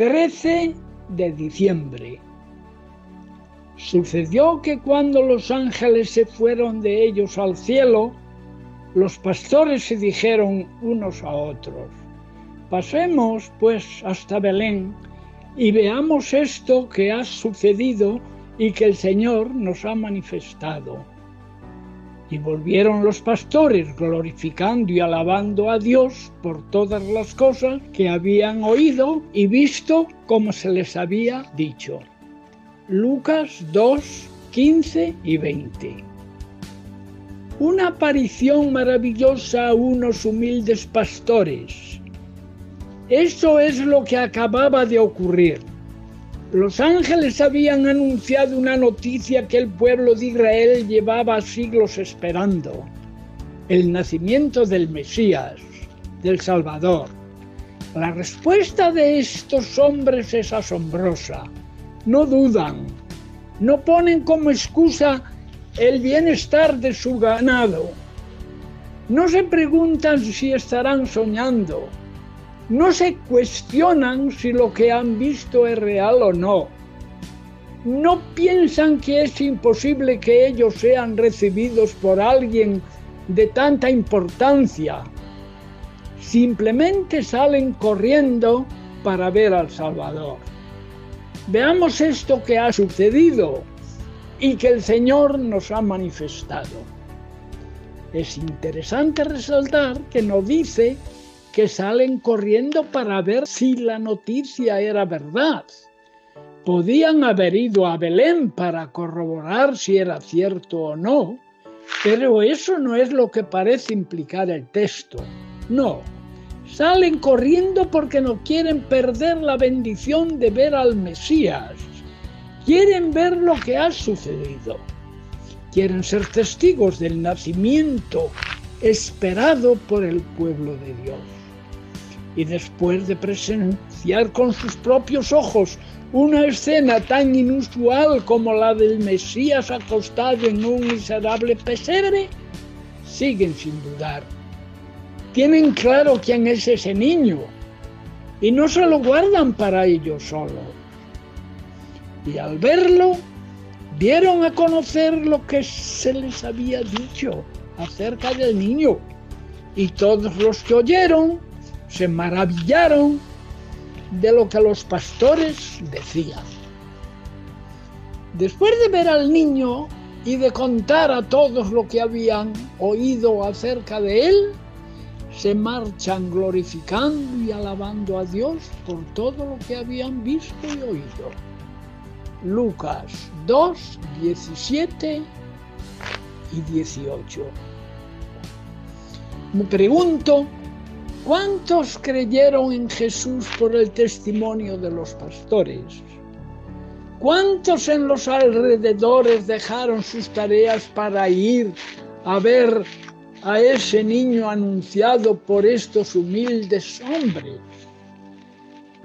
Trece de diciembre. Sucedió que cuando los ángeles se fueron de ellos al cielo, los pastores se dijeron unos a otros, pasemos pues hasta Belén y veamos esto que ha sucedido y que el Señor nos ha manifestado. Y volvieron los pastores glorificando y alabando a Dios por todas las cosas que habían oído y visto como se les había dicho. Lucas 2, 15 y 20. Una aparición maravillosa a unos humildes pastores. Eso es lo que acababa de ocurrir. Los ángeles habían anunciado una noticia que el pueblo de Israel llevaba siglos esperando, el nacimiento del Mesías, del Salvador. La respuesta de estos hombres es asombrosa. No dudan, no ponen como excusa el bienestar de su ganado. No se preguntan si estarán soñando, no se cuestionan si lo que han visto es real o no. No piensan que es imposible que ellos sean recibidos por alguien de tanta importancia. Simplemente salen corriendo para ver al Salvador. Veamos esto que ha sucedido y que el Señor nos ha manifestado. Es interesante resaltar que no dice que salen corriendo para ver si la noticia era verdad. Podían haber ido a Belén para corroborar si era cierto o no, pero eso no es lo que parece implicar el texto. No, salen corriendo porque no quieren perder la bendición de ver al Mesías. Quieren ver lo que ha sucedido. Quieren ser testigos del nacimiento esperado por el pueblo de Dios y después de presenciar con sus propios ojos una escena tan inusual como la del Mesías acostado en un miserable pesebre, siguen sin dudar. Tienen claro quién es ese niño y no se lo guardan para ellos solo. Y al verlo, dieron a conocer lo que se les había dicho acerca del niño. Y todos los que oyeron se maravillaron de lo que los pastores decían. Después de ver al niño y de contar a todos lo que habían oído acerca de él, se marchan glorificando y alabando a Dios por todo lo que habían visto y oído. Lucas 2, 17 y 18. Me pregunto ¿Cuántos creyeron en Jesús por el testimonio de los pastores? ¿Cuántos en los alrededores dejaron sus tareas para ir a ver a ese niño anunciado por estos humildes hombres?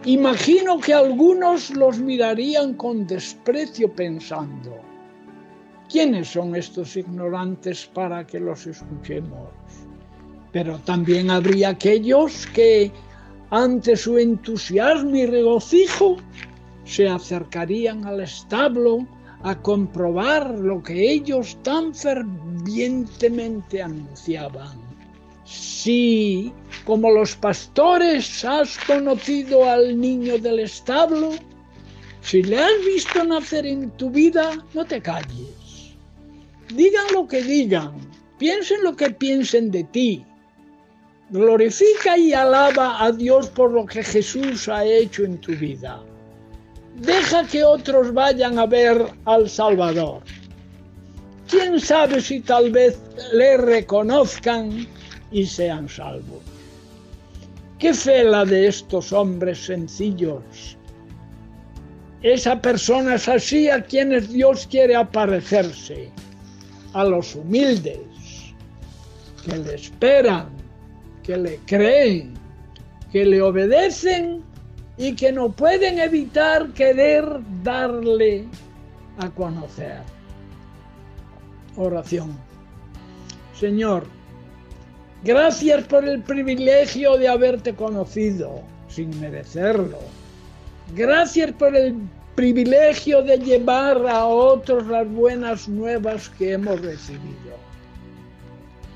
Imagino que algunos los mirarían con desprecio pensando, ¿quiénes son estos ignorantes para que los escuchemos? Pero también habría aquellos que ante su entusiasmo y regocijo se acercarían al establo a comprobar lo que ellos tan fervientemente anunciaban. Si, como los pastores, has conocido al niño del establo, si le has visto nacer en tu vida, no te calles. Digan lo que digan, piensen lo que piensen de ti, Glorifica y alaba a Dios por lo que Jesús ha hecho en tu vida. Deja que otros vayan a ver al Salvador. ¿Quién sabe si tal vez le reconozcan y sean salvos? ¿Qué fe la de estos hombres sencillos? Esa persona es así a quienes Dios quiere aparecerse, a los humildes, que le esperan, que le creen, que le obedecen y que no pueden evitar querer darle a conocer. Oración. Señor, gracias por el privilegio de haberte conocido sin merecerlo. Gracias por el privilegio de llevar a otros las buenas nuevas que hemos recibido.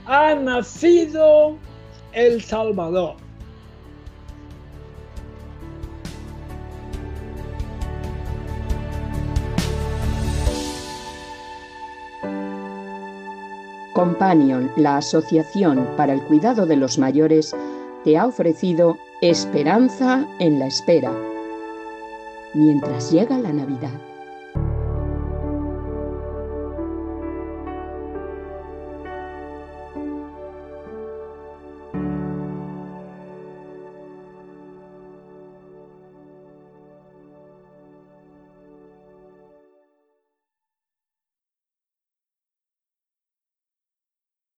Ha nacido el Salvador. Companion, la Asociación para el Cuidado de los Mayores, te ha ofrecido Esperanza en la Espera, mientras llega la Navidad.